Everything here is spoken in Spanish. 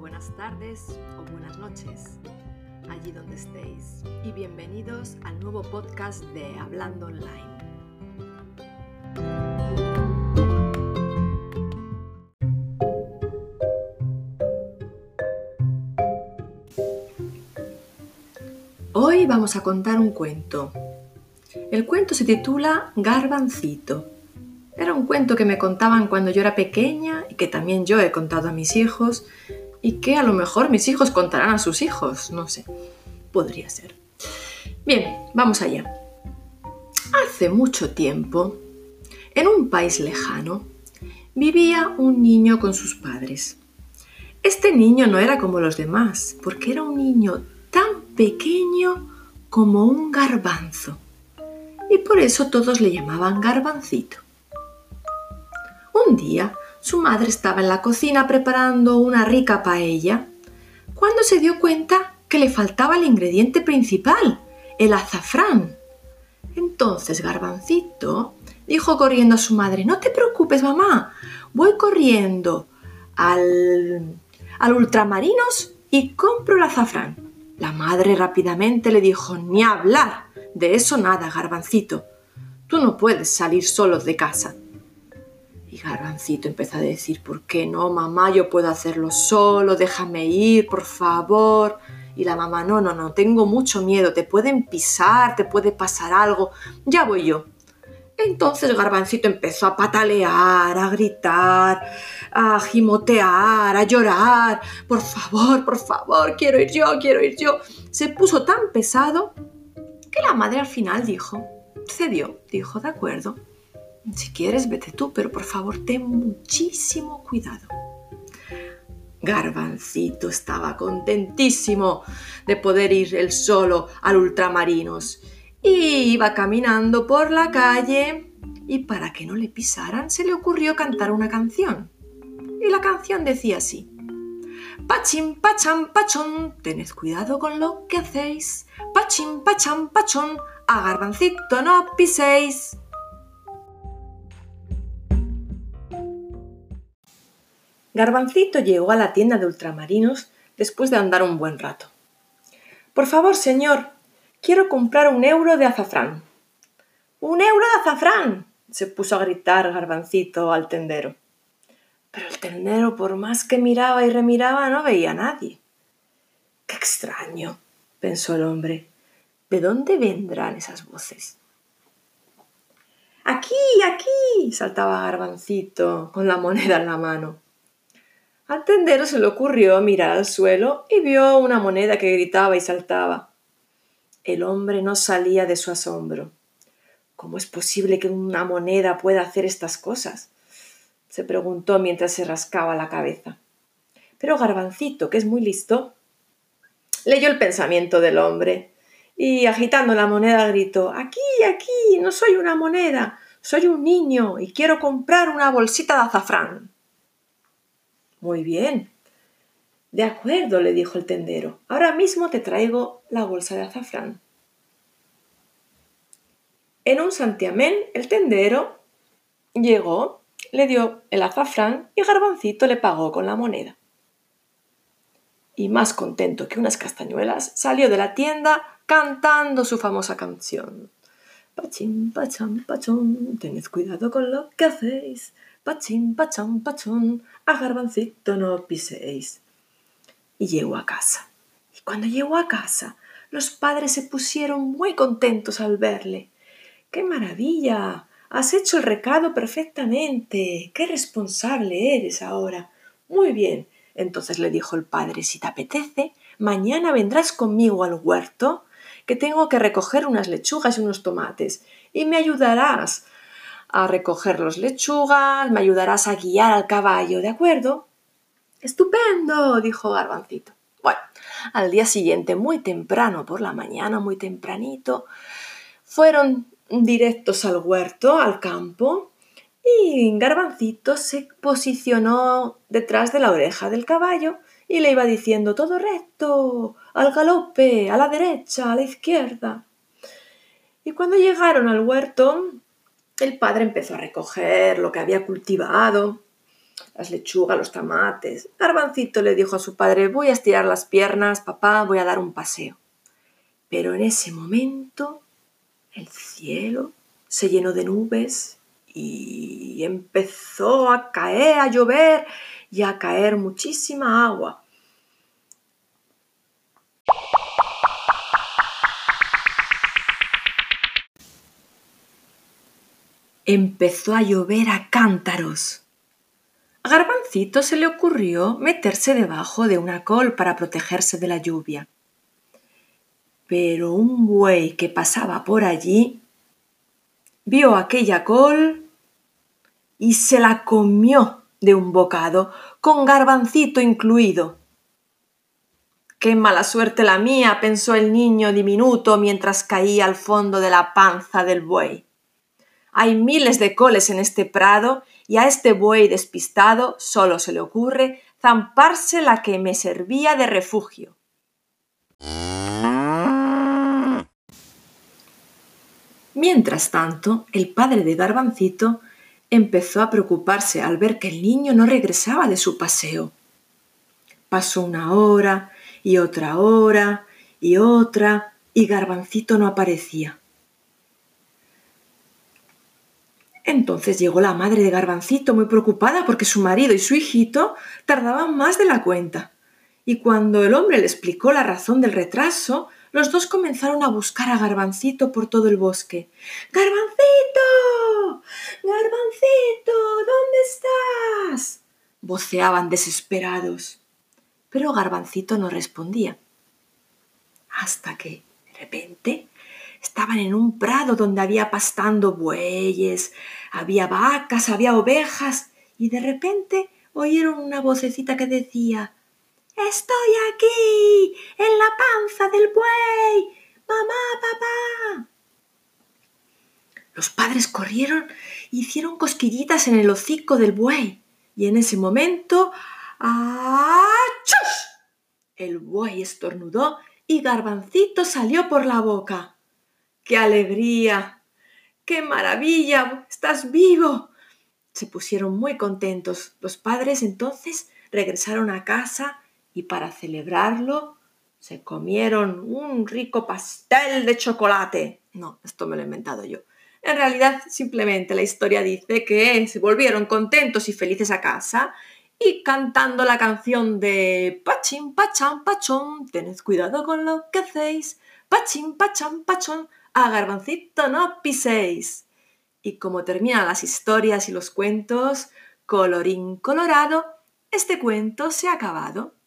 buenas tardes o buenas noches, allí donde estéis. Y bienvenidos al nuevo podcast de Hablando Online. Hoy vamos a contar un cuento. El cuento se titula Garbancito. Era un cuento que me contaban cuando yo era pequeña y que también yo he contado a mis hijos y que a lo mejor mis hijos contarán a sus hijos, no sé, podría ser. Bien, vamos allá. Hace mucho tiempo, en un país lejano, vivía un niño con sus padres. Este niño no era como los demás, porque era un niño tan pequeño como un garbanzo. Y por eso todos le llamaban garbancito. Un día, su madre estaba en la cocina preparando una rica paella, cuando se dio cuenta que le faltaba el ingrediente principal, el azafrán. Entonces Garbancito dijo corriendo a su madre, no te preocupes mamá, voy corriendo al, al ultramarinos y compro el azafrán. La madre rápidamente le dijo, ni hablar, de eso nada, Garbancito, tú no puedes salir solo de casa. Y Garbancito empezó a decir, ¿por qué no, mamá? Yo puedo hacerlo solo, déjame ir, por favor. Y la mamá, no, no, no, tengo mucho miedo, te pueden pisar, te puede pasar algo, ya voy yo. Entonces Garbancito empezó a patalear, a gritar, a gimotear, a llorar. Por favor, por favor, quiero ir yo, quiero ir yo. Se puso tan pesado que la madre al final dijo, cedió, dijo, de acuerdo, si quieres, vete tú, pero por favor ten muchísimo cuidado. Garbancito estaba contentísimo de poder ir él solo al ultramarinos y iba caminando por la calle y para que no le pisaran se le ocurrió cantar una canción. Y la canción decía así. Pachín, pachán, pachón, tened cuidado con lo que hacéis. Pachín, pachán, pachón, a garbancito no piséis. Garbancito llegó a la tienda de ultramarinos después de andar un buen rato. Por favor, señor, quiero comprar un euro de azafrán. ¡Un euro de azafrán! se puso a gritar Garbancito al tendero. Pero el tendero, por más que miraba y remiraba, no veía a nadie. ¡Qué extraño! pensó el hombre. ¿De dónde vendrán esas voces? Aquí, aquí, saltaba Garbancito con la moneda en la mano. Al tendero se le ocurrió mirar al suelo y vio una moneda que gritaba y saltaba. El hombre no salía de su asombro. ¿Cómo es posible que una moneda pueda hacer estas cosas? se preguntó mientras se rascaba la cabeza. Pero Garbancito, que es muy listo, leyó el pensamiento del hombre y agitando la moneda gritó Aquí, aquí, no soy una moneda, soy un niño y quiero comprar una bolsita de azafrán. Muy bien. De acuerdo, le dijo el tendero. Ahora mismo te traigo la bolsa de azafrán. En un santiamén, el tendero llegó, le dio el azafrán y Garbancito le pagó con la moneda. Y más contento que unas castañuelas, salió de la tienda cantando su famosa canción. Pachín, pachán, pachón, tened cuidado con lo que hacéis. Pachín, pachán, pachón, a garbancito no piséis. Y llegó a casa. Y cuando llegó a casa, los padres se pusieron muy contentos al verle. ¡Qué maravilla! Has hecho el recado perfectamente. ¡Qué responsable eres ahora! Muy bien. Entonces le dijo el padre, si te apetece, mañana vendrás conmigo al huerto, que tengo que recoger unas lechugas y unos tomates, y me ayudarás a recoger los lechugas, me ayudarás a guiar al caballo, ¿de acuerdo? Estupendo, dijo Garbancito. Bueno, al día siguiente, muy temprano por la mañana, muy tempranito, fueron directos al huerto, al campo, y Garbancito se posicionó detrás de la oreja del caballo y le iba diciendo todo recto, al galope, a la derecha, a la izquierda. Y cuando llegaron al huerto, el padre empezó a recoger lo que había cultivado las lechugas, los tomates. Garbancito le dijo a su padre, voy a estirar las piernas, papá, voy a dar un paseo. Pero en ese momento el cielo se llenó de nubes y empezó a caer, a llover y a caer muchísima agua. Empezó a llover a cántaros. A Garbancito se le ocurrió meterse debajo de una col para protegerse de la lluvia. Pero un buey que pasaba por allí vio aquella col y se la comió de un bocado, con garbancito incluido. Qué mala suerte la mía, pensó el niño diminuto mientras caía al fondo de la panza del buey. Hay miles de coles en este prado y a este buey despistado solo se le ocurre zamparse la que me servía de refugio. Mientras tanto, el padre de Garbancito empezó a preocuparse al ver que el niño no regresaba de su paseo. Pasó una hora y otra hora y otra y Garbancito no aparecía. Entonces llegó la madre de Garbancito muy preocupada porque su marido y su hijito tardaban más de la cuenta. Y cuando el hombre le explicó la razón del retraso, los dos comenzaron a buscar a Garbancito por todo el bosque. ¡Garbancito! ¡Garbancito! ¿Dónde estás? voceaban desesperados. Pero Garbancito no respondía. Hasta que, de repente, estaban en un prado donde había pastando bueyes, había vacas, había ovejas, y de repente oyeron una vocecita que decía Estoy aquí, en la panza del buey. Mamá, papá. Los padres corrieron e hicieron cosquillitas en el hocico del buey. Y en ese momento. ¡Achus! El buey estornudó y Garbancito salió por la boca. ¡Qué alegría! ¡Qué maravilla! ¡Estás vivo! Se pusieron muy contentos. Los padres entonces regresaron a casa y para celebrarlo se comieron un rico pastel de chocolate. No, esto me lo he inventado yo. En realidad, simplemente la historia dice que se volvieron contentos y felices a casa y cantando la canción de Pachín, pachán, pachón, tened cuidado con lo que hacéis. Pachín, pachán, pachón, a garbancito no piséis. Y como terminan las historias y los cuentos, colorín colorado, este cuento se ha acabado.